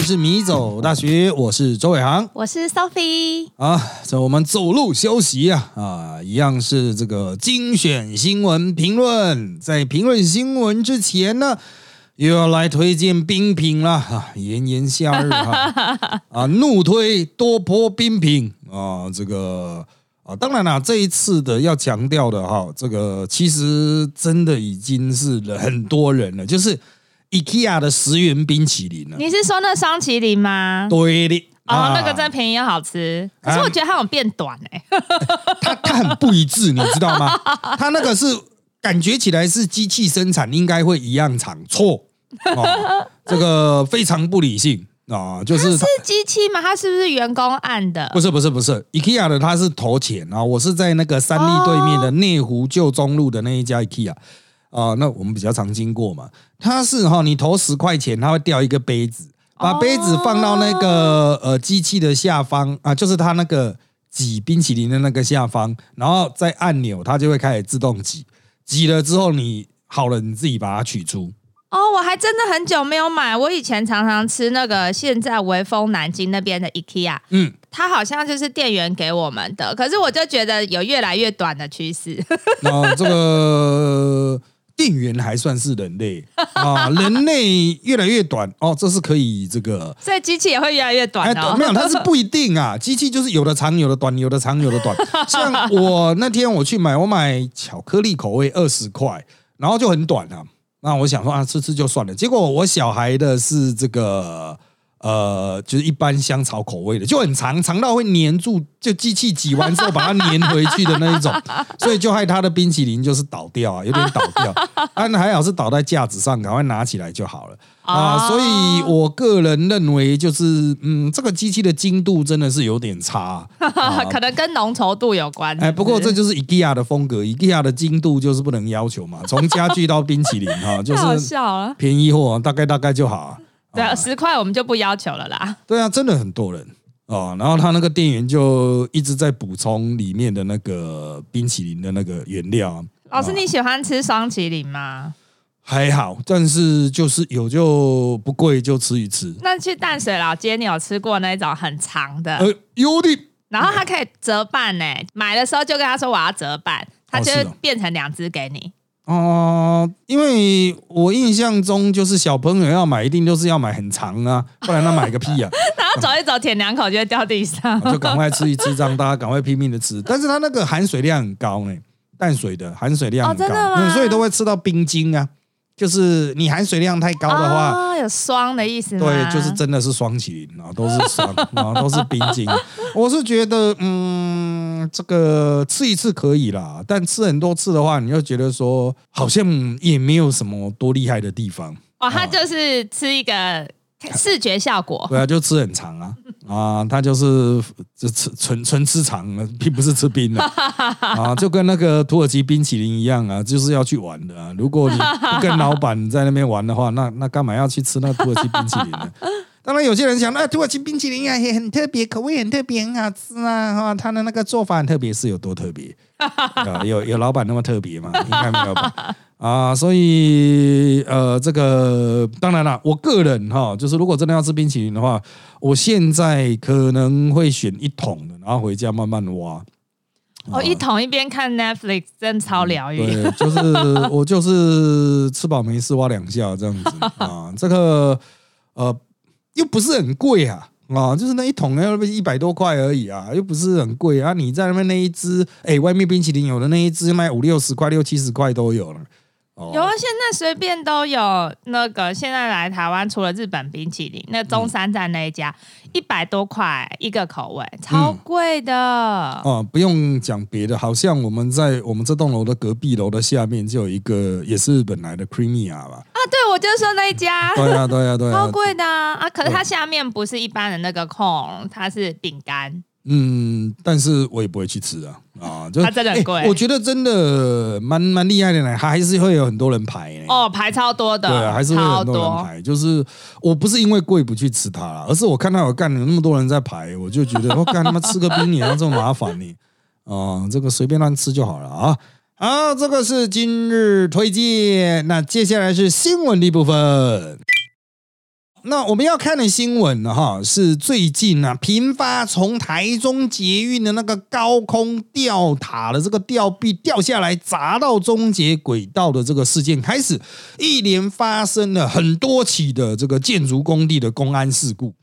们是米走大学，我是周伟航我是 Sophie。啊。这我们走路休息啊啊，一样是这个精选新闻评论。在评论新闻之前呢，又要来推荐冰品啦啊！炎炎夏日哈 啊，怒推多波冰品啊，这个。啊，当然啦，这一次的要强调的哈，这个其实真的已经是很多人了，就是 IKEA 的十元冰淇淋了。你是说那双麒麟吗？对的，哦，那个真便宜又好吃，可是我觉得它有变短哎，它它很不一致，你知道吗？它那个是感觉起来是机器生产，应该会一样长，错，这个非常不理性。啊，就是是机器吗？它是不是员工按的？不是不是不是，IKEA 的它是投钱啊。我是在那个三立对面的内湖旧中路的那一家 IKEA 啊。那我们比较常经过嘛。它是哈，你投十块钱，它会掉一个杯子，把杯子放到那个呃机器的下方啊，就是它那个挤冰淇淋的那个下方，然后再按钮，它就会开始自动挤。挤了之后，你好了，你自己把它取出。哦，我还真的很久没有买。我以前常常吃那个现在微风南京那边的 IKEA，嗯，它好像就是店员给我们的，可是我就觉得有越来越短的趋势。那这个店员还算是人类 啊，人类越来越短哦，这是可以这个，所以机器也会越来越短哦。没有，它是不一定啊，机器就是有的长，有的短，有的长，有的短。像我那天我去买，我买巧克力口味二十块，然后就很短啊。那我想说啊，吃吃就算了。结果我小孩的是这个。呃，就是一般香草口味的，就很长，长到会粘住，就机器挤完之后把它粘回去的那一种，所以就害他的冰淇淋就是倒掉啊，有点倒掉。但还好是倒在架子上，赶快拿起来就好了啊。所以我个人认为，就是嗯，这个机器的精度真的是有点差，可能跟浓稠度有关。哎，不过这就是 IKEA 的风格，IKEA 的精度就是不能要求嘛，从家具到冰淇淋哈，就是便宜货，大概大概就好。对啊，十块我们就不要求了啦。对啊，真的很多人哦。然后他那个店员就一直在补充里面的那个冰淇淋的那个原料。老师，你喜欢吃双麒麟吗？还好，但是就是有就不贵，就吃一吃。那去淡水老街，你有吃过那种很长的？呃，有的。然后它可以折半呢，买的时候就跟他说我要折半，他就变成两只给你。哦，因为我印象中就是小朋友要买，一定都是要买很长啊，不然他买个屁啊！然后走一走，舔两口就会掉地上，就赶快吃一吃，让大家赶快拼命的吃。但是它那个含水量很高呢，淡水的含水量很高，所以都会吃到冰晶啊。就是你含水量太高的话，有霜的意思吗？对，就是真的是霜淇淋啊，都是霜 啊，都是冰晶。我是觉得，嗯，这个吃一次可以啦，但吃很多次的话，你又觉得说好像也没有什么多厉害的地方。哦，他就是吃一个。视觉效果，对啊，就吃很长啊，啊，他就是就吃纯纯吃长，并不是吃冰的啊，就跟那个土耳其冰淇淋一样啊，就是要去玩的啊。如果你不跟老板在那边玩的话，那那干嘛要去吃那土耳其冰淇淋呢？当然，有些人想，那土耳其冰淇淋啊也很特别，口味很特别，很好吃啊，哈，他的那个做法很特别，是有多特别？啊有有老板那么特别吗？应该没有吧？啊，所以呃，这个当然了，我个人哈，就是如果真的要吃冰淇淋的话，我现在可能会选一桶的，然后回家慢慢挖。哦，一桶一边看 Netflix，真超疗愈。对，就是我就是吃饱没事挖两下这样子啊，这个呃又不是很贵啊。啊，就是那一桶要不一百多块而已啊，又不是很贵啊。你在那边那一只，哎，外面冰淇淋有的那一只卖五六十块、六七十块都有了。有啊，现在随便都有那个。现在来台湾，除了日本冰淇淋，那中山站那一家一百多块一个口味，超贵的。哦，不用讲别的，好像我们在我们这栋楼的隔壁楼的下面就有一个，也是日本来的 Creamy 啊吧？啊，对，我就说那一家。对啊，对啊，对啊，超贵的啊！可是它下面不是一般的那个控，它是饼干。嗯，但是我也不会去吃啊啊！就它真的很贵，我觉得真的蛮蛮厉害的呢，还是会有很多人排呢。哦，排超多的，对啊，还是会有很多人排。就是我不是因为贵不去吃它啦，而是我看到有干有那么多人在排，我就觉得我 干他妈吃个冰也要这么麻烦呢啊！这个随便乱吃就好了啊！好，这个是今日推荐，那接下来是新闻的部分。那我们要看的新闻呢，哈，是最近啊频发从台中捷运的那个高空吊塔的这个吊臂掉下来砸到中捷轨道的这个事件开始，一连发生了很多起的这个建筑工地的公安事故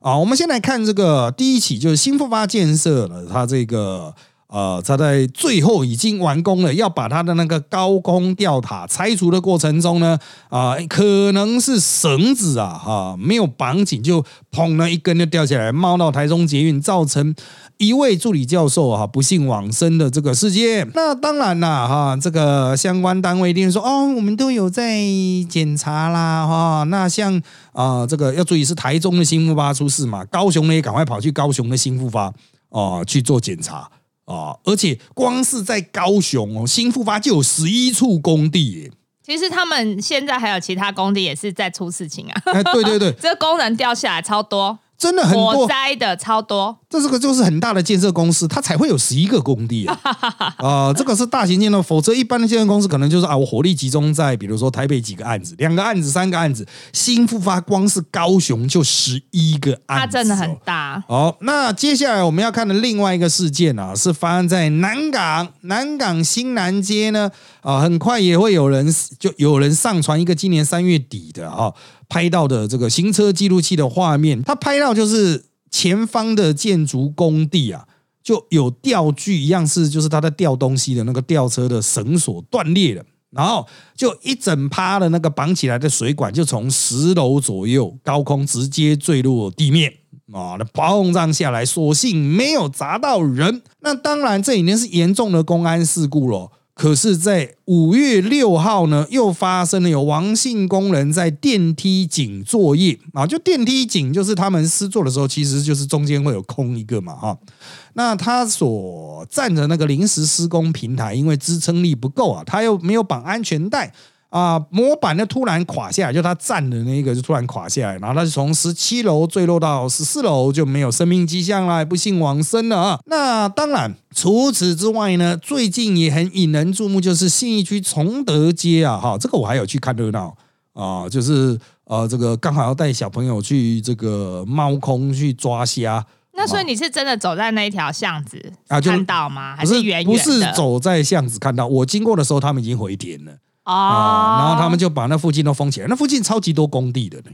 啊。我们先来看这个第一起，就是新复发建设了它这个。呃，他在最后已经完工了，要把他的那个高空吊塔拆除的过程中呢，啊，可能是绳子啊，哈，没有绑紧，就砰了一根就掉下来，冒到台中捷运，造成一位助理教授啊不幸往生的这个事件。那当然啦，哈，这个相关单位一定说，哦，我们都有在检查啦，哈，那像啊，这个要注意是台中的新复发出事嘛，高雄呢也赶快跑去高雄的新复发啊去做检查。啊！而且光是在高雄哦，新复发就有十一处工地耶。其实他们现在还有其他工地也是在出事情啊。哎，对对对，这工人掉下来超多。真的很多火灾的超多，这是个就是很大的建设公司，它才会有十一个工地啊！啊，这个是大型建设，否则一般的建设公司可能就是啊，我火力集中在比如说台北几个案子，两个案子、三个案子，新复发光是高雄就十一个案子，它真的很大。好，那接下来我们要看的另外一个事件啊，是发生在南港南港新南街呢啊，很快也会有人就有人上传一个今年三月底的啊。拍到的这个行车记录器的画面，他拍到就是前方的建筑工地啊，就有吊具一样是，就是他在吊东西的那个吊车的绳索断裂了，然后就一整趴的那个绑起来的水管就从十楼左右高空直接坠落地面啊，那砰这样下来，所幸没有砸到人。那当然这已经是严重的公安事故了。可是，在五月六号呢，又发生了有王姓工人在电梯井作业啊，就电梯井就是他们施作的时候，其实就是中间会有空一个嘛，哈。那他所站的那个临时施工平台，因为支撑力不够啊，他又没有绑安全带。啊！模板呢突然垮下来，就他站的那一个就突然垮下来，然后他就从十七楼坠落到十四楼，就没有生命迹象了，不幸往生了啊！那当然，除此之外呢，最近也很引人注目，就是信义区崇德街啊，哈，这个我还有去看热闹啊，就是呃，这个刚好要带小朋友去这个猫空去抓虾。那所以你是真的走在那一条巷子啊，看到吗？还是远远不是走在巷子看到，我经过的时候，他们已经回填了。啊，然后他们就把那附近都封起来。那附近超级多工地的呢。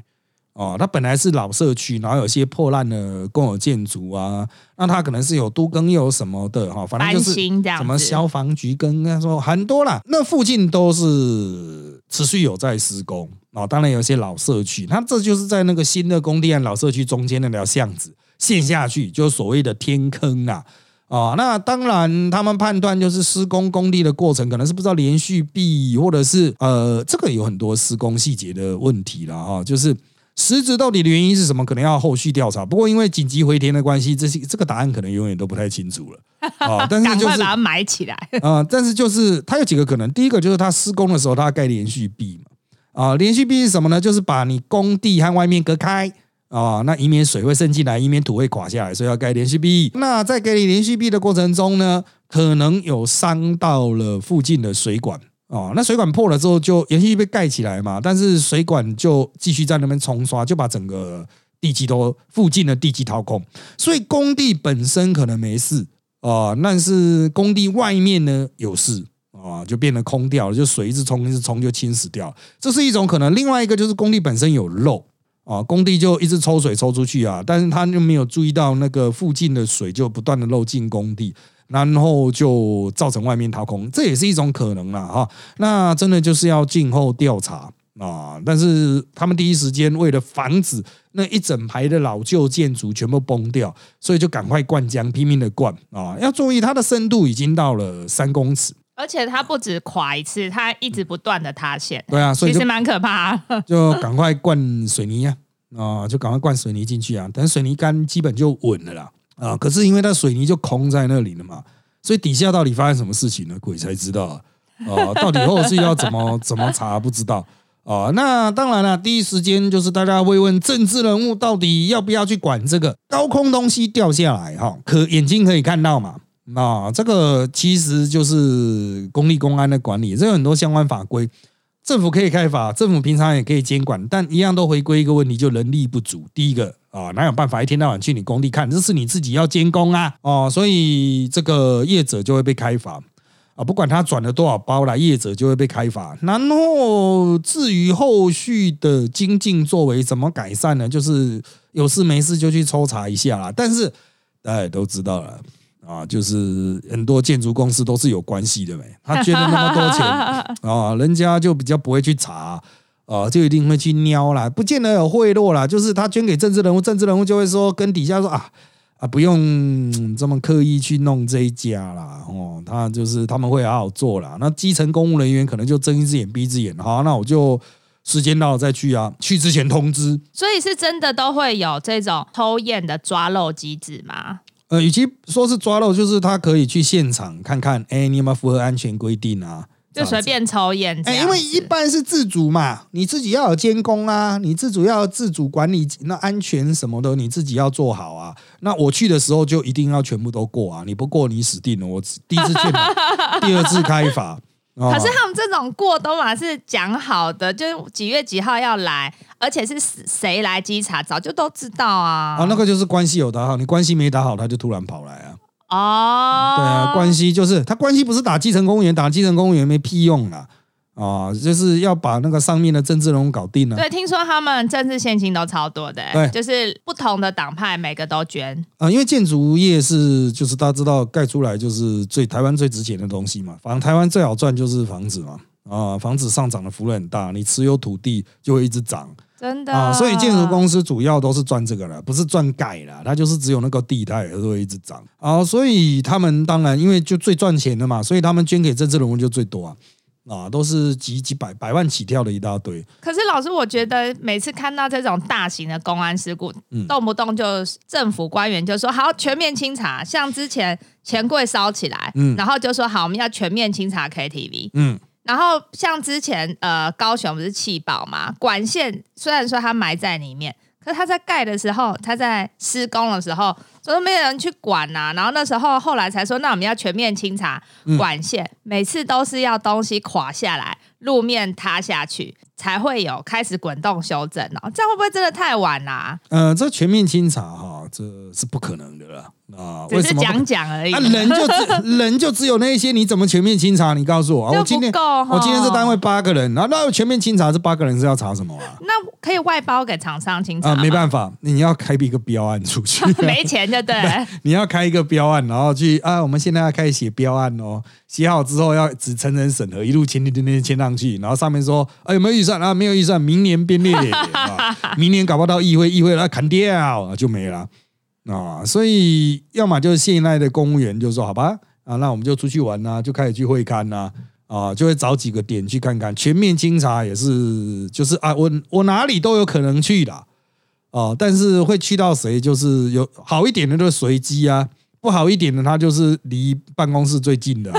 哦，它本来是老社区，然后有些破烂的公有建筑啊。那它可能是有都更又有什么的哈，反正就是什么消防局跟他说很多啦。那附近都是持续有在施工啊。当然有些老社区，它这就是在那个新的工地和老社区中间那条巷子陷下去，就是所谓的天坑啊。啊，那当然，他们判断就是施工工地的过程可能是不知道连续壁，或者是呃，这个有很多施工细节的问题了哈。就是实质到底的原因是什么，可能要后续调查。不过因为紧急回填的关系，这些这个答案可能永远都不太清楚了 啊。但是就是把它埋起来 啊。但是就是它有几个可能，第一个就是它施工的时候它盖连续壁嘛啊，连续壁是什么呢？就是把你工地和外面隔开。啊，那以免水会渗进来，以免土会垮下来，所以要盖连续壁。那在盖连续壁的过程中呢，可能有伤到了附近的水管啊。那水管破了之后，就连续壁被盖起来嘛，但是水管就继续在那边冲刷，就把整个地基都附近的地基掏空。所以工地本身可能没事啊，但是工地外面呢有事啊，就变得空掉了，就水一直冲一直冲就侵蚀掉。这是一种可能。另外一个就是工地本身有漏。啊，工地就一直抽水抽出去啊，但是他就没有注意到那个附近的水就不断的漏进工地，然后就造成外面掏空，这也是一种可能了哈。那真的就是要静候调查啊。但是他们第一时间为了防止那一整排的老旧建筑全部崩掉，所以就赶快灌浆，拼命的灌啊。要注意它的深度已经到了三公尺。而且它不止垮一次，它一直不断的塌陷。对啊，所以其实蛮可怕。就赶快灌水泥啊，啊，就赶快灌水泥进去啊，等水泥干基本就稳了啦。啊，可是因为它水泥就空在那里了嘛，所以底下到底发生什么事情呢？鬼才知道啊。啊，到底后续要怎么 怎么查不知道啊。那当然了，第一时间就是大家会问政治人物到底要不要去管这个高空东西掉下来哈，可眼睛可以看到嘛。那这个其实就是公立公安的管理，这有很多相关法规政府可以开罚，政府平常也可以监管，但一样都回归一个问题，就人力不足。第一个啊，哪有办法一天到晚去你工地看？这是你自己要监工啊，哦，所以这个业者就会被开罚啊，不管他转了多少包来，业者就会被开罚。然后至于后续的精进作为怎么改善呢？就是有事没事就去抽查一下啦。但是大家也都知道了。啊，就是很多建筑公司都是有关系的呗，他捐了那么多钱 啊，人家就比较不会去查啊，就一定会去瞄啦，不见得有贿赂啦，就是他捐给政治人物，政治人物就会说跟底下说啊啊，不用这么刻意去弄这一家啦，哦，他就是他们会好好做啦。那基层公务人员可能就睁一只眼闭一只眼，好，那我就时间到了再去啊，去之前通知。所以是真的都会有这种偷验的抓漏机制吗？呃，与其说是抓漏，就是他可以去现场看看，哎，你有没有符合安全规定啊？就随便抽烟，哎，因为一般是自主嘛，你自己要有监工啊，你自主要自主管理，那安全什么的你自己要做好啊。那我去的时候就一定要全部都过啊，你不过你死定了。我第一次去，第二次开罚。可是他们这种过冬嘛是讲好的，就是几月几号要来，而且是谁来稽查，早就都知道啊。啊，那个就是关系有打好，你关系没打好，他就突然跑来啊。哦，对啊，关系就是他关系不是打基层公务员，打基层公务员没屁用啊。啊，就是要把那个上面的政治人物搞定了。对，听说他们政治现金都超多的，对，就是不同的党派每个都捐啊。因为建筑业是，就是大家知道盖出来就是最台湾最值钱的东西嘛，反正台湾最好赚就是房子嘛。啊，房子上涨的幅度很大，你持有土地就会一直涨，真的啊。所以建筑公司主要都是赚这个了，不是赚盖了，它就是只有那个地它也会一直涨啊。所以他们当然因为就最赚钱的嘛，所以他们捐给政治人物就最多啊。啊，都是几几百百万起跳的一大堆。可是老师，我觉得每次看到这种大型的公安事故，动不动就政府官员就说好全面清查，像之前钱柜烧起来，然后就说好我们要全面清查 KTV。嗯，然后像之前呃高雄不是气爆嘛，管线虽然说它埋在里面。可是他在盖的时候，他在施工的时候，都没有人去管呐。然后那时候后来才说，那我们要全面清查管线，每次都是要东西垮下来，路面塌下去。才会有开始滚动修正哦，这样会不会真的太晚啦？呃，这全面清查哈，这是不可能的了啊！只是讲讲而已。那 人就只人就只有那些，你怎么全面清查？你告诉我，我今天我今天这单位八个人，然后那全面清查这八个人是要查什么啊？那可以外包给厂商清查啊？没办法，你要开一个标案出去，没钱就对。你要开一个标案，然后去啊，我们现在要开始写标案哦。写好之后要只层层审核，一路签签签签签上去，然后上面说啊有没有预算啊？没有预算，明年编列，明年搞不到议会，议会来砍掉就没了啊！所以要么就是现在的公务员就说好吧啊，那我们就出去玩呐，就开始去会刊呐啊，就会找几个点去看看，全面清查也是就是啊，我我哪里都有可能去的哦，但是会去到谁，就是有好一点的都随机啊。不好一点的，他就是离办公室最近的，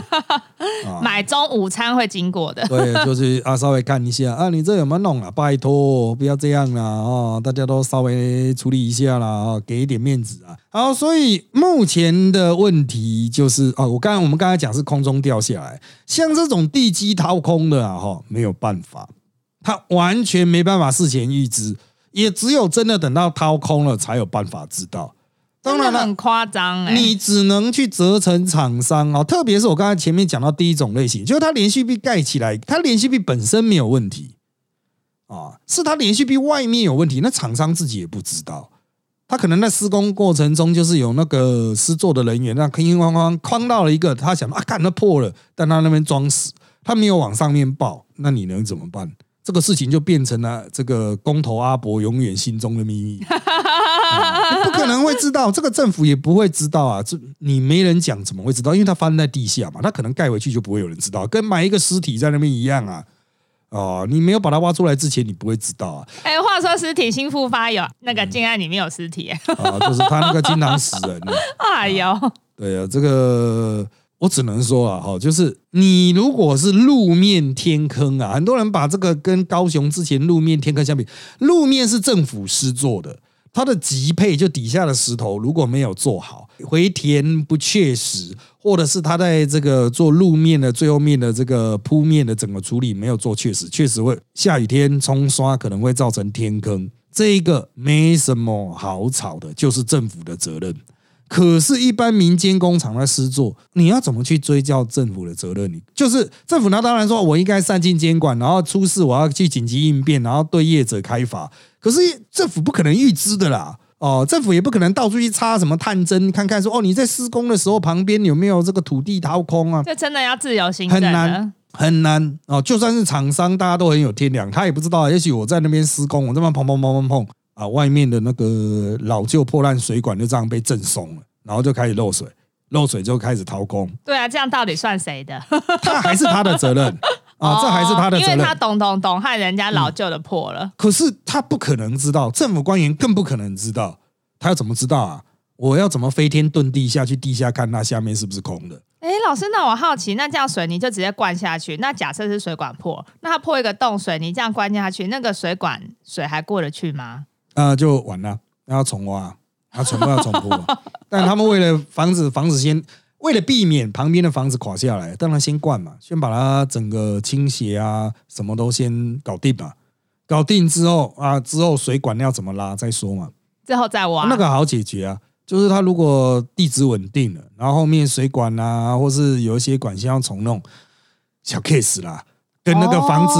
买中午餐会经过的。对，就是啊，稍微看一下啊，你这有没有弄啊？拜托，不要这样啦啊！大家都稍微处理一下啦啊，给一点面子啊。好，所以目前的问题就是啊，我刚才我们刚才讲是空中掉下来，像这种地基掏空的啊，哈，没有办法，他完全没办法事前预知，也只有真的等到掏空了才有办法知道。当然了很夸张哎，你只能去责成厂商哦，特别是我刚才前面讲到第一种类型，就是它连续币盖起来，它连续币本身没有问题啊，是它连续币外面有问题，那厂商自己也不知道，他可能在施工过程中就是有那个施作的人员，那哐哐哐哐到了一个，他想啊，干那破了，但他那边装死，他没有往上面报，那你能怎么办？这个事情就变成了这个工头阿伯永远心中的秘密，不可能会知道，这个政府也不会知道啊！这你没人讲，怎么会知道？因为它发生在地下嘛，它可能盖回去就不会有人知道，跟埋一个尸体在那边一样啊！哦，你没有把它挖出来之前，你不会知道啊！哎，话说尸体新复发有那个建案里面有尸体啊，就是他那个经常死人。哎呦，对啊，这个。我只能说啊，哈，就是你如果是路面天坑啊，很多人把这个跟高雄之前路面天坑相比，路面是政府施做的，它的级配就底下的石头如果没有做好，回填不确实，或者是它在这个做路面的最后面的这个铺面的整个处理没有做确实，确实会下雨天冲刷可能会造成天坑，这一个没什么好吵的，就是政府的责任。可是，一般民间工厂在施作，你要怎么去追究政府的责任？你就是政府，那当然说我应该善尽监管，然后出事我要去紧急应变，然后对业者开罚。可是政府不可能预知的啦，哦，政府也不可能到处去插什么探针，看看说哦，你在施工的时候旁边有没有这个土地掏空啊？这真的要自由行很难很难哦。就算是厂商，大家都很有天良，他也不知道，也许我在那边施工，我这么砰砰砰砰砰。啊，外面的那个老旧破烂水管就这样被震松了，然后就开始漏水，漏水就开始掏空。对啊，这样到底算谁的？他还是他的责任啊，这还是他的责任，因为他懂懂懂，害人家老旧的破了。可是他不可能知道，政府官员更不可能知道，他要怎么知道啊？我要怎么飞天遁地下去地下看那下面是不是空的？哎，老师，那我好奇，那这样水泥就直接灌下去？那假设是水管破，那它破一个洞，水泥这样灌下去，那个水管水还过得去吗？那就完了，要重挖，要全部要重铺。但他们为了防止房子先，为了避免旁边的房子垮下来，当然先灌嘛，先把它整个倾斜啊，什么都先搞定嘛。搞定之后啊，之后水管要怎么拉再说嘛。之后再挖，那个好解决啊，就是它如果地质稳定了，然后后面水管啊，或是有一些管线要重弄，小 case 啦，跟那个房子。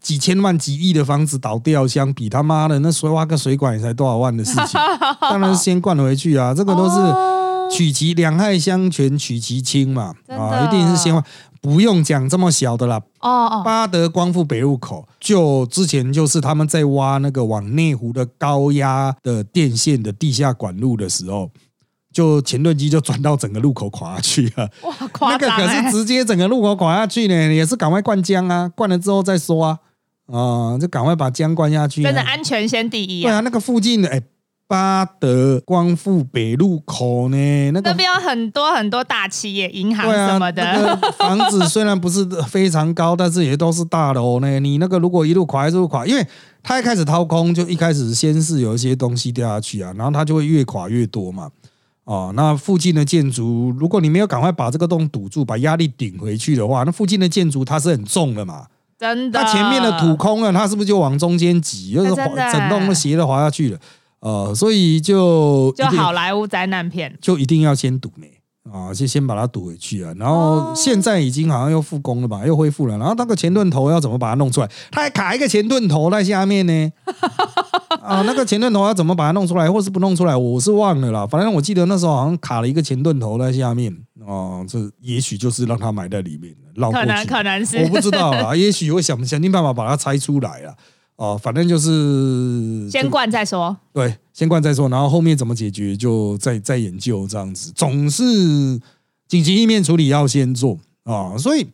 几千万、几亿的房子倒掉相比，他妈的那水挖个水管也才多少万的事情，当然是先灌回去啊！这个都是取其两害相权取其轻嘛，啊，一定是先不用讲这么小的啦。哦哦，巴德光复北路口，就之前就是他们在挖那个往内湖的高压的电线的地下管路的时候，就前轮机就转到整个路口垮下去了。哇，那个可是直接整个路口垮下去呢，也是赶快灌浆啊，灌了之后再说啊。啊，就赶快把浆灌下去。真的安全先第一。对啊，那个附近的哎，巴德光复北路口呢，那个那边有很多很多大企业、银行什么的。房子虽然不是非常高，但是也都是大楼呢。你那个如果一路垮一路垮，因为它一开始掏空，就一开始先是有一些东西掉下去啊，然后它就会越垮越多嘛。哦，那附近的建筑，如果你没有赶快把这个洞堵住，把压力顶回去的话，那附近的建筑它是很重的嘛。真的，它前面的土空了，它是不是就往中间挤，就是滑整栋都斜的滑下去了？呃，所以就就好莱坞灾难片，就一定要先堵呢啊，就先把它堵回去啊。然后现在已经好像又复工了吧，又恢复了。然后那个前盾头要怎么把它弄出来？它还卡一个前盾头在下面呢。啊，那个前盾头要怎么把它弄出来，或是不弄出来？我是忘了啦。反正我记得那时候好像卡了一个前盾头在下面。哦，这也许就是让它埋在里面了，可能可能是我不知道啦，也许 会想想尽办法把它拆出来啊。哦，反正就是先灌再说，对，先灌再说，然后后面怎么解决就再再研究这样子。总是紧急意面处理要先做啊，所以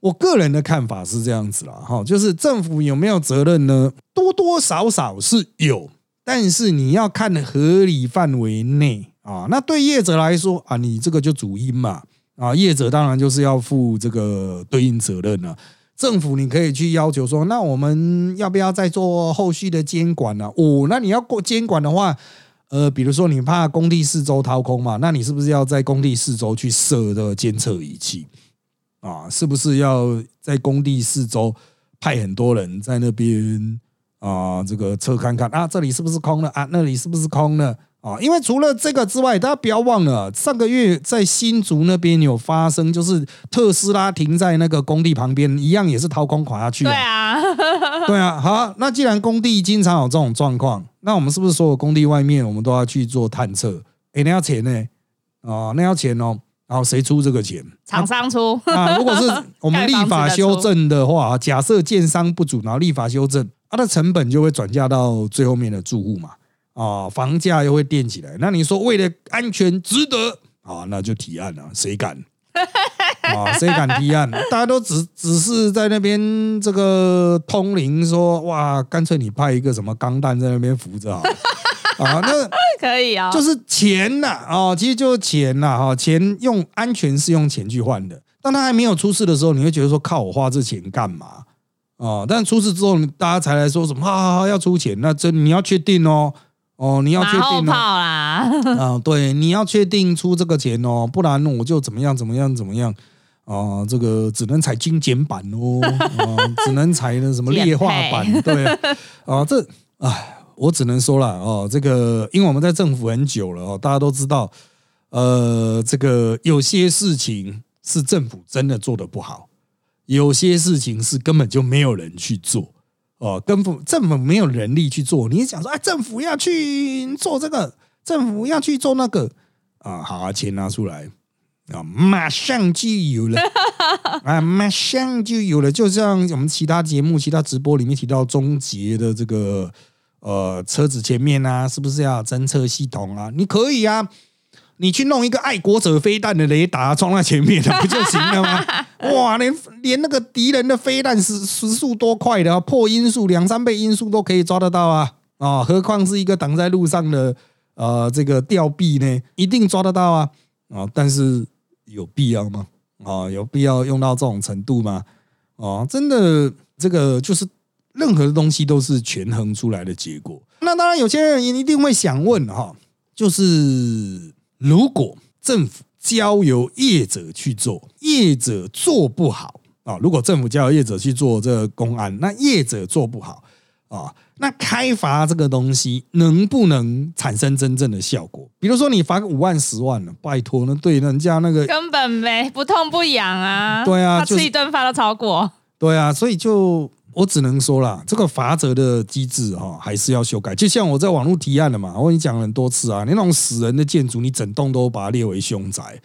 我个人的看法是这样子了哈，就是政府有没有责任呢？多多少少是有，但是你要看合理范围内。啊，那对业者来说啊，你这个就主因嘛啊，业者当然就是要负这个对应责任了。政府你可以去要求说，那我们要不要再做后续的监管呢？哦，那你要过监管的话，呃，比如说你怕工地四周掏空嘛，那你是不是要在工地四周去设的监测仪器啊？是不是要在工地四周派很多人在那边啊？这个测看看啊，这里是不是空了啊？那里是不是空了？啊，因为除了这个之外，大家不要忘了，上个月在新竹那边有发生，就是特斯拉停在那个工地旁边，一样也是掏空垮下去。对啊，对啊。好，那既然工地经常有这种状况，那我们是不是所有工地外面我们都要去做探测？哎，那要钱呢？哦，那要钱哦。然后谁出这个钱？厂商出啊。如果是 我们立法修正的话，假设建商不足，然后立法修正，它的成本就会转嫁到最后面的住户嘛。啊，房价又会垫起来，那你说为了安全值得啊？那就提案了，谁敢 啊？谁敢提案？大家都只只是在那边这个通灵说，哇，干脆你派一个什么钢弹在那边扶着啊？啊，那可以啊，就是钱呐，啊，其实就是钱呐，哈，钱用安全是用钱去换的。当他还没有出事的时候，你会觉得说，靠我花这钱干嘛？哦，但出事之后，大家才来说什么啊？要出钱，那这你要确定哦。哦，你要确定啦，啊，对，你要确定出这个钱哦，不然我就怎么样怎么样怎么样啊，这个只能采精简版哦，啊，只能采那什么劣化版，对啊，这哎，我只能说了哦，这个因为我们在政府很久了哦，大家都知道，呃，这个有些事情是政府真的做的不好，有些事情是根本就没有人去做。哦，根本政府没有人力去做，你想说啊，政府要去做这个，政府要去做那个啊，好啊，钱拿出来啊，马上就有了啊，马上就有了。就像我们其他节目、其他直播里面提到，终结的这个呃车子前面啊，是不是要侦测系统啊？你可以啊。你去弄一个爱国者飞弹的雷达装在前面，不就行了吗？哇，连连那个敌人的飞弹时时速多快的破音速两三倍音速都可以抓得到啊！啊，何况是一个挡在路上的呃这个吊臂呢？一定抓得到啊！啊，但是有必要吗？啊，有必要用到这种程度吗？啊，真的，这个就是任何的东西都是权衡出来的结果。那当然，有些人也一定会想问哈，就是。如果政府交由业者去做，业者做不好啊。如果政府交由业者去做这个公安，那业者做不好啊，那开罚这个东西能不能产生真正的效果？比如说你罚个五万、十万呢，拜托，那对人家那个根本没不痛不痒啊。对啊，他吃一顿饭都超过。对啊，所以就。我只能说啦，这个罚则的机制哈，还是要修改。就像我在网络提案了嘛，我跟你讲很多次啊，你那种死人的建筑，你整栋都把它列为凶宅。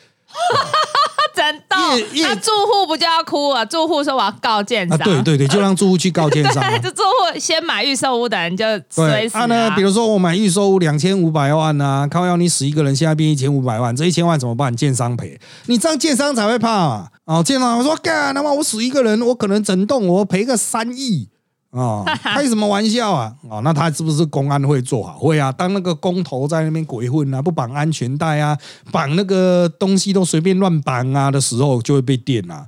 整栋，那住户不就要哭啊？住户说我要告建商，对对对，就让住户去告建商。就住户先买预售屋的人就对啊呢，比如说我买预售屋两千五百万啊，靠要你死一个人，现在变一千五百万，这一千万怎么办？建商赔，你这样建商才会怕啊！哦，建商我说干，他妈我死一个人，我可能整栋我赔个三亿。啊，开什么玩笑啊！哦，那他是不是公安会做好？会啊，当那个工头在那边鬼混啊，不绑安全带啊，绑那个东西都随便乱绑啊的时候，就会被电啊。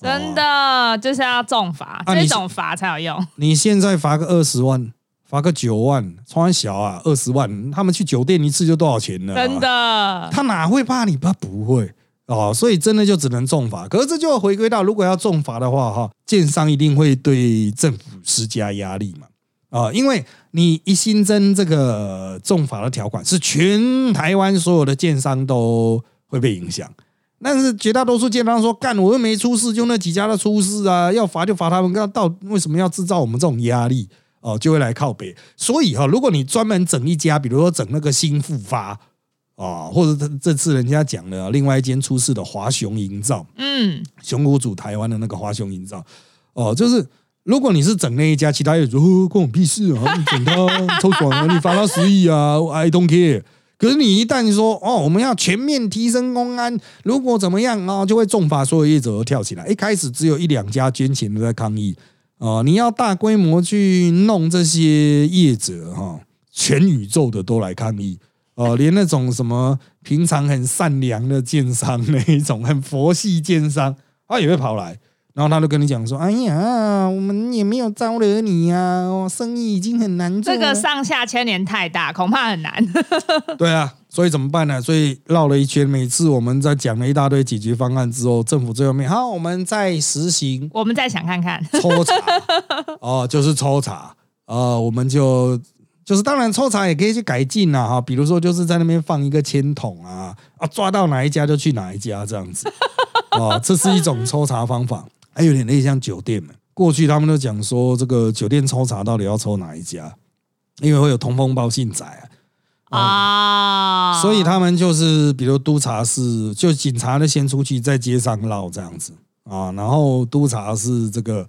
真的就是要重罚，这种罚才有用。你现在罚个二十万，罚个九万，穿小啊，二十万，他们去酒店一次就多少钱呢？真的，他哪会怕你？他不会。哦，所以真的就只能重罚，可是这就回归到，如果要重罚的话，哈，建商一定会对政府施加压力嘛，啊，因为你一新增这个重罚的条款，是全台湾所有的建商都会被影响，但是绝大多数建商说，干我又没出事，就那几家的出事啊，要罚就罚他们，那到为什么要制造我们这种压力？哦，就会来靠北，所以哈，如果你专门整一家，比如说整那个新复发。啊，或者这这次人家讲的另外一间出事的华雄营造，嗯，熊谷组台湾的那个华雄营造，哦，就是如果你是整那一家，其他人说关我屁事啊，你整他 抽爽啊，你罚他十亿啊，I don't care。可是你一旦说哦，我们要全面提升公安，如果怎么样啊，就会重罚所有业者都跳起来。一开始只有一两家捐钱的在抗议啊，你要大规模去弄这些业者哈，全宇宙的都来抗议。哦，连那种什么平常很善良的奸商，那一种很佛系奸商，他也会跑来，然后他就跟你讲说：“哎呀，我们也没有招惹你呀，哦，生意已经很难做。”这个上下牵连太大，恐怕很难。对啊，所以怎么办呢？所以绕了一圈，每次我们在讲了一大堆解决方案之后，政府最后面好，我们再实行，我们再想看看抽查。哦，就是抽查啊，我们就。就是当然抽查也可以去改进啊，哈，比如说就是在那边放一个铅筒啊，啊抓到哪一家就去哪一家这样子，哦，这是一种抽查方法，还有点类似像酒店嘛。过去他们都讲说这个酒店抽查到底要抽哪一家，因为会有通风报信仔啊，所以他们就是比如督察是就警察就先出去在街上绕这样子啊，然后督察是这个。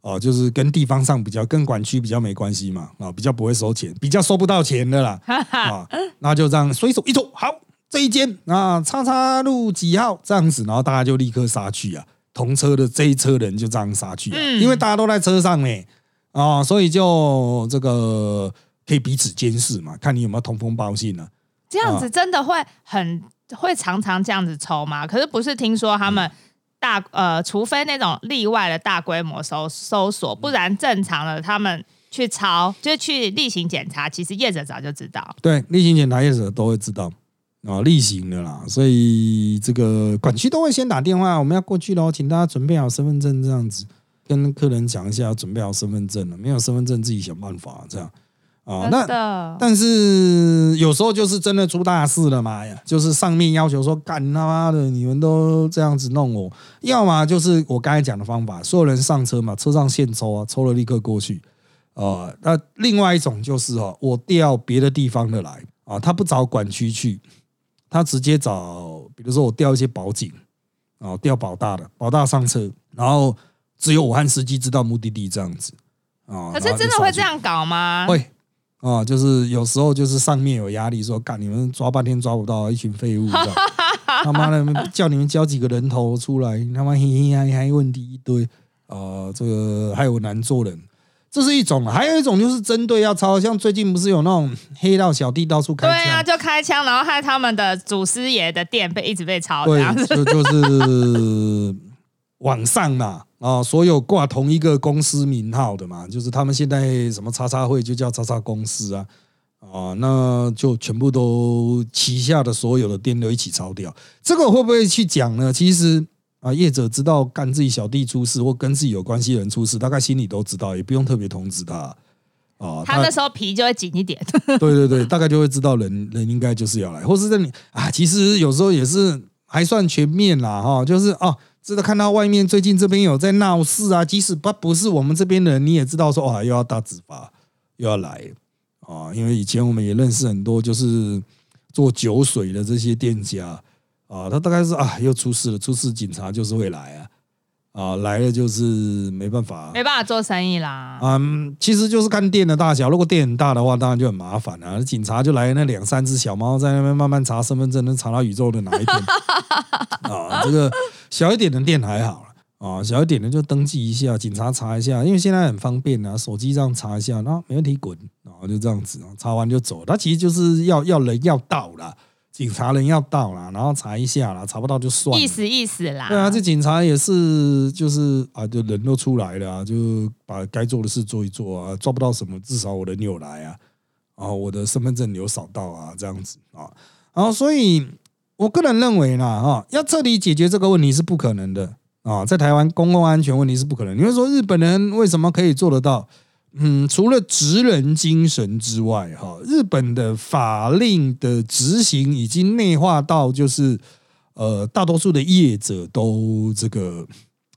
哦，就是跟地方上比较，跟管区比较没关系嘛，啊，比较不会收钱，比较收不到钱的啦，啊，那就这样随手一抽，好，这一间啊，叉叉路几号这样子，然后大家就立刻杀去啊，同车的这一车人就这样杀去，因为大家都在车上呢，啊，所以就这个可以彼此监视嘛，看你有没有通风报信呢？这样子真的会很会常常这样子抽吗？可是不是听说他们。大呃，除非那种例外的大规模搜搜索，不然正常的他们去抄，就去例行检查，其实业者早就知道。对，例行检查业者都会知道啊，例行的啦，所以这个管区都会先打电话，我们要过去喽，请大家准备好身份证，这样子跟客人讲一下，准备好身份证了，没有身份证自己想办法这样啊。那但是有时候就是真的出大事了嘛呀，就是上面要求说干他妈的，你们都这样子弄我，要么就是我刚才讲的方法，所有人上车嘛，车上现抽啊，抽了立刻过去。啊，那另外一种就是哦，我调别的地方的来啊，他不找管区去，他直接找，比如说我调一些保警啊，调保大的，保大上车，然后只有我和司机知道目的地这样子啊。可是真的会这样搞吗？会啊，就是有时候就是上面有压力，说干你们抓半天抓不到，一群废物，他妈的叫你们交几个人头出来，他妈嘿嘿嗨嗨问题一堆。啊，这个还有难做人。这是一种，还有一种就是针对要抄，像最近不是有那种黑道小弟到处开枪，对啊，就开枪，然后害他们的祖师爷的店被一直被抄，对，就就是网上嘛，啊，所有挂同一个公司名号的嘛，就是他们现在什么叉叉会就叫叉叉公司啊，啊，那就全部都旗下的所有的店都一起抄掉，这个会不会去讲呢？其实。啊，业者知道干自己小弟出事或跟自己有关系人出事，大概心里都知道，也不用特别通知他。啊，他那时候皮就会紧一点。对对对，大概就会知道人人应该就是要来，或是在你啊，其实有时候也是还算全面啦，哈，就是哦，知道看到外面最近这边有在闹事啊，即使不不是我们这边的人，你也知道说哇，又要大执法，又要来啊，因为以前我们也认识很多就是做酒水的这些店家。啊，他大概是啊，又出事了，出事警察就是会来啊，啊，来了就是没办法，没办法做生意啦。嗯，其实就是看店的大小，如果店很大的话，当然就很麻烦啊。警察就来那两三只小猫在那边慢慢查身份证，能查到宇宙的哪一天啊？这个小一点的店还好了啊，小一点的就登记一下，警察查一下，因为现在很方便啊，手机上查一下，那没问题滚，然后就这样子，查完就走。他其实就是要要人要到了。警察人要到了，然后查一下啦，查不到就算了。意思意思啦。对啊，这警察也是，就是啊，就人都出来了，就把该做的事做一做啊，抓不到什么，至少我人有来啊，啊，我的身份证有扫到啊，这样子啊，然后所以我个人认为呢，哈，要彻底解决这个问题是不可能的啊，在台湾公共安全问题是不可能。你会说日本人为什么可以做得到？嗯，除了职人精神之外，哈，日本的法令的执行已经内化到，就是呃，大多数的业者都这个，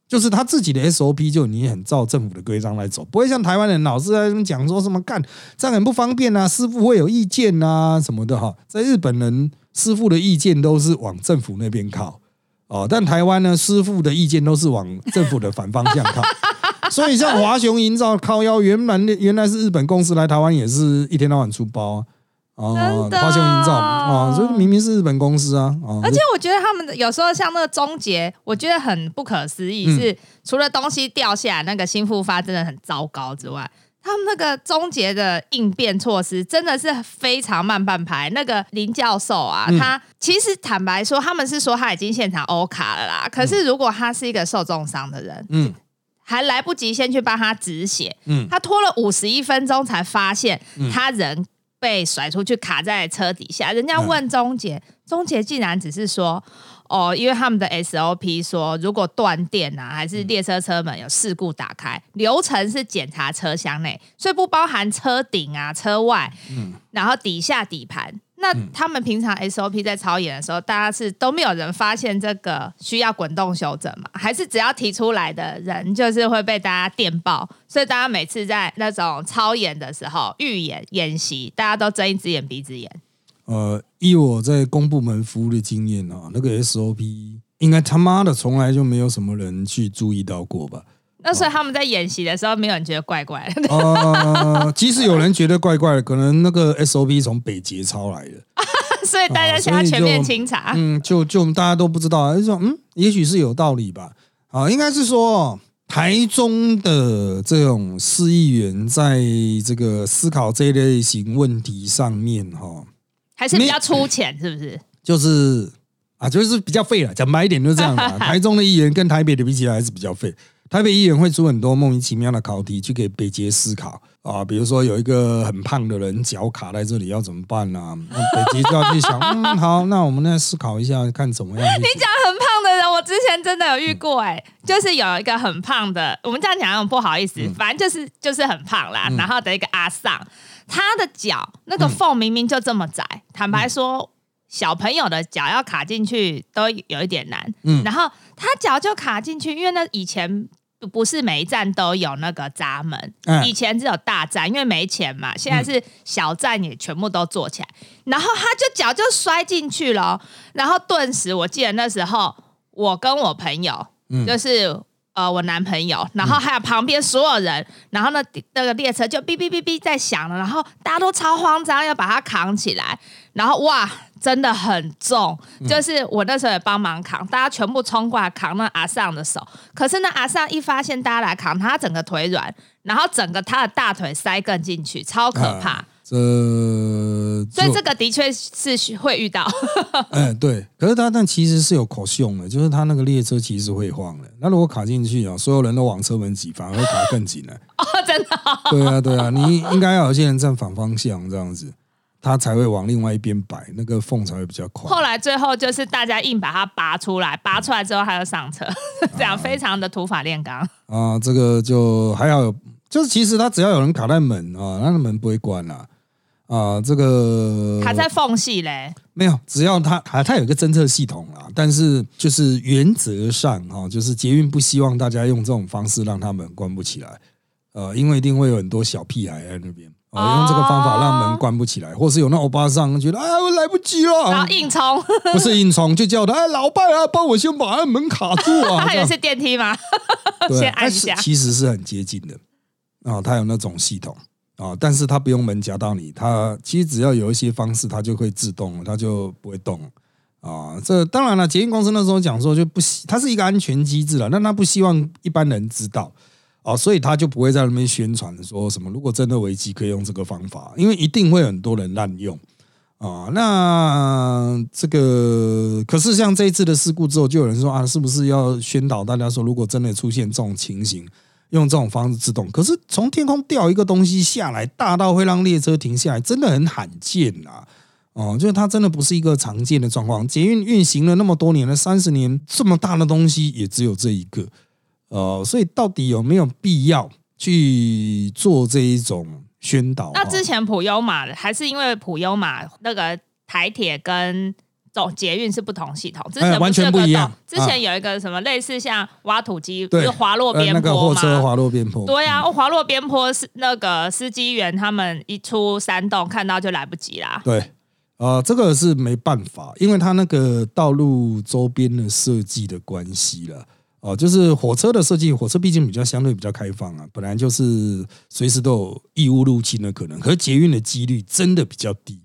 就是他自己的 SOP 就你很照政府的规章来走，不会像台湾人老是在那讲说什么干这样很不方便啊，师傅会有意见啊什么的哈。在日本人师傅的意见都是往政府那边靠哦，但台湾呢，师傅的意见都是往政府的反方向靠。所以像华雄营造靠腰，原本原来是日本公司来台湾，也是一天到晚出包啊。华雄营造啊，所以明明是日本公司啊。而且我觉得他们有时候像那个终结，我觉得很不可思议，是除了东西掉下来那个新复发真的很糟糕之外，他们那个终结的应变措施真的是非常慢半拍。那个林教授啊，他其实坦白说，他们是说他已经现场欧卡了啦。可是如果他是一个受重伤的人，嗯。还来不及先去帮他止血，嗯，他拖了五十一分钟才发现他人被甩出去卡在车底下。人家问钟杰，钟杰竟然只是说，哦，因为他们的 SOP 说，如果断电啊，还是列车车门有事故打开，流程是检查车厢内，所以不包含车顶啊、车外，嗯，然后底下底盘。那他们平常 SOP 在操演的时候，大家是都没有人发现这个需要滚动修正嘛？还是只要提出来的人就是会被大家电报？所以大家每次在那种操演的时候、预演演习，大家都睁一只眼闭一只眼。呃，以我在公部门服务的经验啊，那个 SOP 应该他妈的从来就没有什么人去注意到过吧？那所以他们在演习的时候，没有人觉得怪怪的。呃，即使有人觉得怪怪的，可能那个 SOP 从北捷抄来的，所以大家现在全面清查。嗯，就就大家都不知道，就说嗯，也许是有道理吧。啊，应该是说台中的这种市议员在这个思考这类型问题上面，哈，还是比较粗浅，是不是？就是啊，就是比较废了。讲白一点，就是这样的。台中的议员跟台北的比起来，还是比较废。台北议员会出很多莫名其妙的考题去给北捷思考。啊，比如说有一个很胖的人脚卡在这里，要怎么办呢？北极就要去想，嗯，好，那我们来思考一下，看怎么样。你讲很胖的人，我之前真的有遇过，哎，就是有一个很胖的，我们这样讲很不好意思，反正就是就是很胖啦，然后的一个阿尚，他的脚那个缝明明就这么窄，坦白说，小朋友的脚要卡进去都有一点难，嗯，然后他脚就卡进去，因为那以前。不是每一站都有那个闸门，以前只有大站，因为没钱嘛。现在是小站也全部都做起来，然后他就脚就摔进去了，然后顿时我记得那时候我跟我朋友，就是呃我男朋友，然后还有旁边所有人，然后呢那个列车就哔哔哔哔在响了，然后大家都超慌张要把它扛起来，然后哇。真的很重，就是我那时候也帮忙扛，大家全部冲过来扛那阿尚的手。可是那阿尚一发现大家来扛，他整个腿软，然后整个他的大腿塞更进去，超可怕。这所以这个的确是会遇到。嗯，对，可是他但其实是有口用的，就是他那个列车其实会晃的。那如果卡进去啊，所有人都往车门挤，反而会卡更紧了。哦，真的？对啊，对啊，你应该要有些人站反方向这样子。它才会往另外一边摆，那个缝才会比较宽。后来最后就是大家硬把它拔出来，拔出来之后还要上车，这样非常的土法炼钢。啊，这个就还好有，就是其实它只要有人卡在门啊，那个门不会关啦。啊，这个卡在缝隙嘞？没有，只要它它它有一个侦测系统啦，但是就是原则上哈，就是捷运不希望大家用这种方式让他们关不起来，呃，因为一定会有很多小屁孩在那边。啊，用这个方法让门关不起来，或是有那欧巴桑觉得哎，我来不及了，然后硬冲，不是硬冲，就叫他哎，老伴啊，帮我先把那门卡住啊。他也是电梯吗？先按一下，其实是很接近的啊，他有那种系统啊，但是他不用门夹到你，他其实只要有一些方式，他就会自动，他就不会动啊。这当然了，捷运公司那时候讲说就不希，它是一个安全机制了，那他不希望一般人知道。哦，所以他就不会在那边宣传说什么，如果真的危机可以用这个方法，因为一定会很多人滥用啊。那这个可是像这一次的事故之后，就有人说啊，是不是要宣导大家说，如果真的出现这种情形，用这种方式自动？可是从天空掉一个东西下来，大到会让列车停下来，真的很罕见呐。哦，就是它真的不是一个常见的状况。捷运运行了那么多年了，三十年，这么大的东西也只有这一个。呃，所以到底有没有必要去做这一种宣导？那之前普优马还是因为普优马那个台铁跟走捷运是不同系统，之前完全不一样。之前有一个什么类似像挖土机，就是滑落边坡那个货车滑落边坡。对呀，滑落边坡是那个司机员他们一出山洞看到就来不及啦。对，呃，这个是没办法，因为它那个道路周边的设计的关系了。哦，就是火车的设计，火车毕竟比较相对比较开放啊，本来就是随时都有异物入侵的可能，可是捷运的几率真的比较低。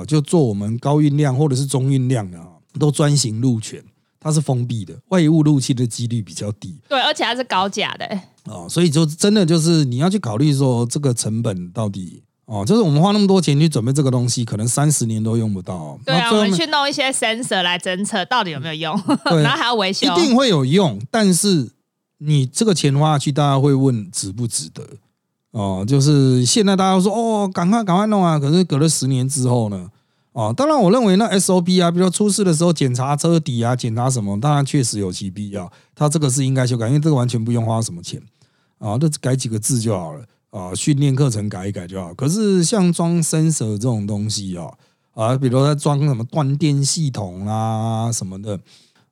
哦，就做我们高运量或者是中运量的啊，都专行路权，它是封闭的，外物入侵的几率比较低。对，而且它是高价的。哦，所以就真的就是你要去考虑说这个成本到底。哦，就是我们花那么多钱去准备这个东西，可能三十年都用不到。对啊，我们去弄一些 sensor 来侦测到底有没有用，然后还要维修，一定会有用。但是你这个钱花下去，大家会问值不值得？哦，就是现在大家说哦，赶快赶快弄啊！可是隔了十年之后呢？哦，当然我认为那 SOP 啊，比如说出事的时候检查车底啊，检查什么，当然确实有其必要。它这个是应该修改，因为这个完全不用花什么钱啊，就改几个字就好了。啊，训练课程改一改就好。可是像装 sensor 这种东西啊，啊，比如说装什么断电系统啊什么的，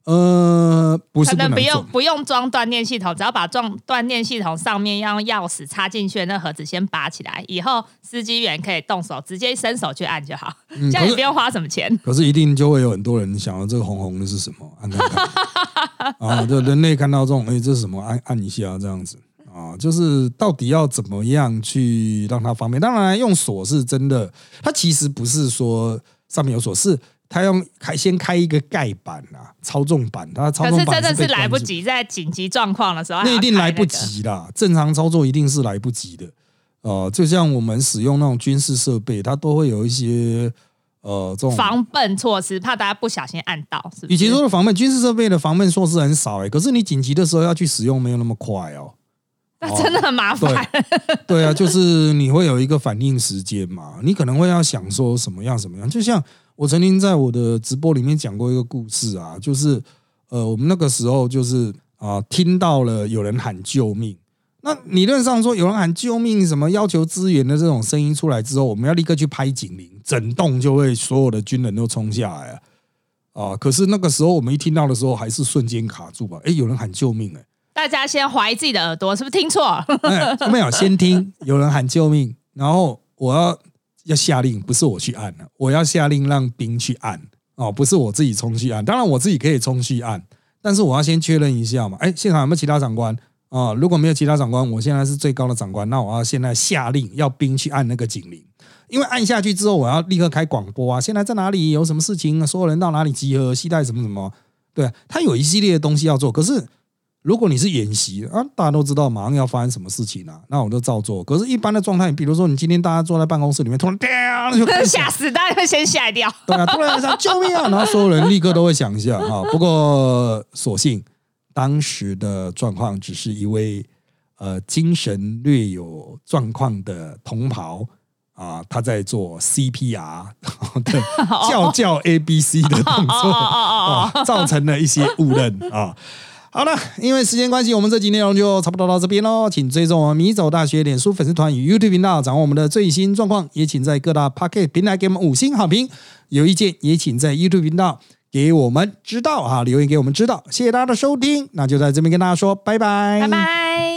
呃，不是可能不用不用装断电系统，只要把装断电系统上面要用钥匙插进去的那盒子先拔起来，以后司机员可以动手直接伸手去按就好，这样也不用花什么钱。可是一定就会有很多人想要这个红红的是什么？按看看 啊，就人类看到这种，哎，这是什么？按按一下这样子。啊，就是到底要怎么样去让它方便？当然，用锁是真的，它其实不是说上面有锁，是它用开先开一个盖板啊，操纵板，他操纵板真的是来不及，在紧急状况的时候，那一定来不及啦。正常操作一定是来不及的。呃，就像我们使用那种军事设备，它都会有一些呃这种防笨措施，怕大家不小心按到。是与其说的防笨，军事设备的防笨措施很少哎，可是你紧急的时候要去使用，没有那么快哦。那真的很麻烦。对啊，就是你会有一个反应时间嘛，你可能会要想说什么样什么样。就像我曾经在我的直播里面讲过一个故事啊，就是呃，我们那个时候就是啊，听到了有人喊救命。那理论上说，有人喊救命，什么要求支援的这种声音出来之后，我们要立刻去拍警铃，整栋就会所有的军人都冲下来啊！啊，可是那个时候我们一听到的时候，还是瞬间卡住吧？哎，有人喊救命！哎，大家先怀疑自己的耳朵，是不是听错？没有，先听有人喊救命，然后我要要下令，不是我去按了，我要下令让兵去按哦，不是我自己冲去按。当然我自己可以冲去按，但是我要先确认一下嘛。哎，现场有没有其他长官？啊，如果没有其他长官，我现在是最高的长官，那我要现在下令要兵去按那个警铃，因为按下去之后，我要立刻开广播啊，现在在哪里有什么事情，所有人到哪里集合，携带什么什么，对，他有一系列的东西要做。可是如果你是演习啊，大家都知道马上要发生什么事情啊，那我就照做。可是，一般的状态，比如说你今天大家坐在办公室里面，突然掉，就 吓死，大家会先吓掉，对啊，突然想救命啊，然后所有人立刻都会想一下 啊。不过，所幸当时的状况只是一位。呃，精神略有状况的同袍啊，他在做 CPR 的 叫叫 A B C 的动作啊，造成了一些误认啊。好了，因为时间关系，我们这集内容就差不多到这边喽。请追踪我们米走大学脸书粉丝团与 YouTube 频道，掌握我们的最新状况。也请在各大 Pocket 平台给我们五星好评。有意见也请在 YouTube 频道给我们知道哈，留言给我们知道。谢谢大家的收听，那就在这边跟大家说拜拜，拜拜。